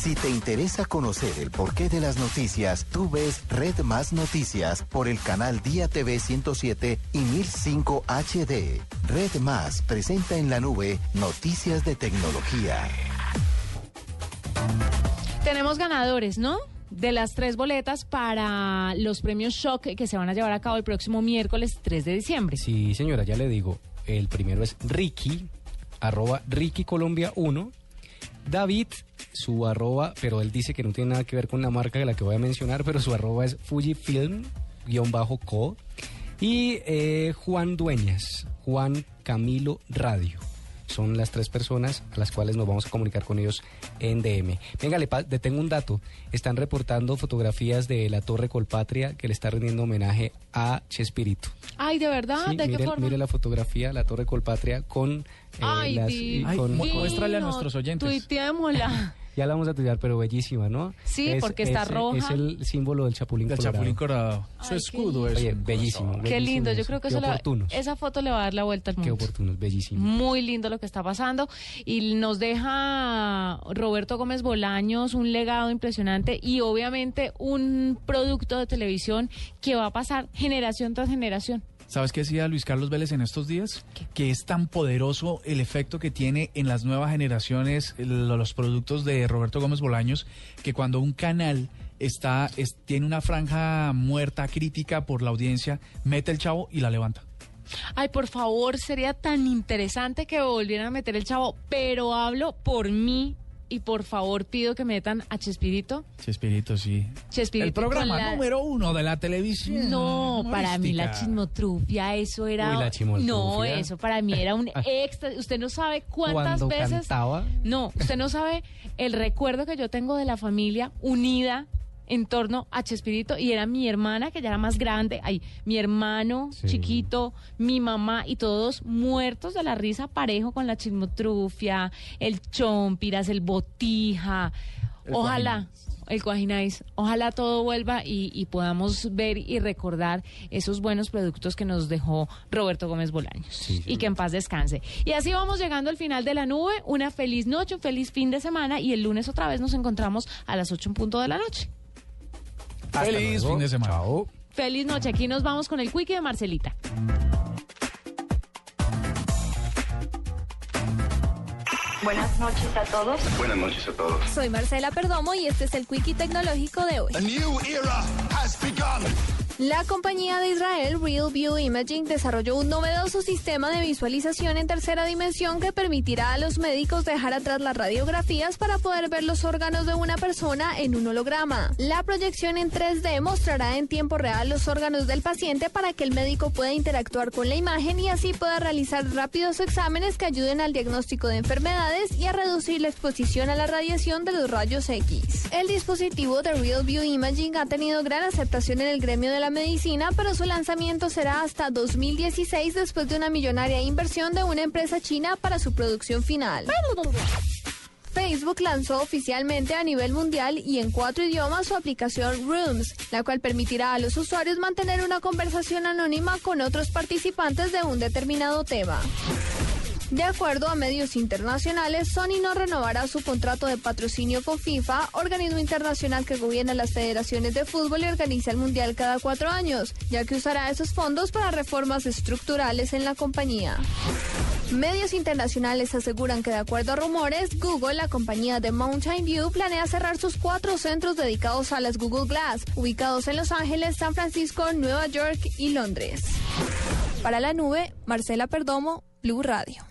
Si te interesa conocer el porqué de las noticias, tú ves Red Más Noticias por el canal Día TV 107 y 1005 HD. Red Más presenta en la nube noticias de tecnología. Tenemos ganadores, ¿no? De las tres boletas para los premios Shock que se van a llevar a cabo el próximo miércoles 3 de diciembre. Sí, señora, ya le digo. El primero es Ricky, arroba Ricky Colombia 1. David, su arroba, pero él dice que no tiene nada que ver con la marca de la que voy a mencionar, pero su arroba es Fujifilm-co. Y eh, Juan Dueñas, Juan Camilo Radio. Son las tres personas a las cuales nos vamos a comunicar con ellos en DM. Venga, le pa- detengo un dato. Están reportando fotografías de la Torre Colpatria que le está rindiendo homenaje a Chespirito. Ay, ¿de verdad? Sí, ¿De qué mire, forma? mire la fotografía, la Torre Colpatria con eh, Ay, las... Ay, con- muéstrale a nuestros oyentes. Tuiteémosla. Ya la vamos a tuitear, pero bellísima, ¿no? Sí, porque está es- roja. Es el símbolo del Chapulín Del Colorado. Chapulín Colorado. Su escudo es. Oye, bellísimo. Qué bellísimo lindo, yo creo que eso oportunos. esa foto le va a dar la vuelta al Qué mundo. oportunos, bellísimo. Muy lindo lo que está pasando. Y nos deja Roberto Gómez Bolaños un legado impresionante y obviamente un producto de televisión que va a pasar generación tras generación. ¿Sabes qué decía Luis Carlos Vélez en estos días? Que es tan poderoso el efecto que tiene en las nuevas generaciones los productos de Roberto Gómez Bolaños, que cuando un canal está es- tiene una franja muerta crítica por la audiencia, mete el chavo y la levanta. Ay, por favor, sería tan interesante que volvieran a meter el chavo, pero hablo por mí y por favor pido que metan a Chespirito. Chespirito, sí. Chespirito el programa la- número uno de la televisión. No, para mí la chismotrufia, eso era... Uy, la chismotrufia. No, eso para mí era un <laughs> extra. Usted no sabe cuántas Cuando veces... cantaba. No, usted no sabe el recuerdo que yo tengo de la familia unida en torno a Chespirito y era mi hermana que ya era más grande, ay, mi hermano Sí. chiquito, mi mamá y todos muertos de la risa parejo con la chismotrufia, el chompiras, el botija. El Ojalá, el Cuajinais, ojalá todo vuelva y, y podamos ver y recordar esos buenos productos que nos dejó Roberto Gómez Bolaños. y que en paz descanse. Y así vamos llegando al final de la nube. Una feliz noche, un feliz fin de semana y el lunes otra vez nos encontramos a las 8 en punto de la noche. Hasta Feliz luego. fin de semana. Chao. Feliz noche. Aquí nos vamos con el quickie de Marcelita. Buenas noches a todos. Buenas noches a todos. Soy Marcela Perdomo y este es el Quickie Tecnológico de hoy. La compañía de Israel Real View Imaging desarrolló un novedoso sistema de visualización en tercera dimensión que permitirá a los médicos dejar atrás las radiografías para poder ver los órganos de una persona en un holograma. La proyección en 3D mostrará en tiempo real los órganos del paciente para que el médico pueda interactuar con la imagen y así pueda realizar rápidos exámenes que ayuden al diagnóstico de enfermedades y a reducir la exposición a la radiación de los rayos X. El dispositivo de Real View Imaging ha tenido gran aceptación en el gremio de medicina, pero su lanzamiento será hasta 2016 después de una millonaria inversión de una empresa china para su producción final. Facebook lanzó oficialmente a nivel mundial y en cuatro idiomas su aplicación Rooms, la cual permitirá a los usuarios mantener una conversación anónima con otros participantes de un determinado tema. De acuerdo a medios internacionales, Sony no renovará su contrato de patrocinio con FIFA, organismo internacional que gobierna las federaciones de fútbol y organiza el Mundial cada cuatro años, ya que usará esos fondos para reformas estructurales en la compañía. Medios internacionales aseguran que de acuerdo a rumores, Google, la compañía de Mountain View, planea cerrar sus cuatro centros dedicados a las Google Glass, ubicados en Los Ángeles, San Francisco, Nueva York y Londres. Para la nube, Marcela Perdomo, Blue Radio.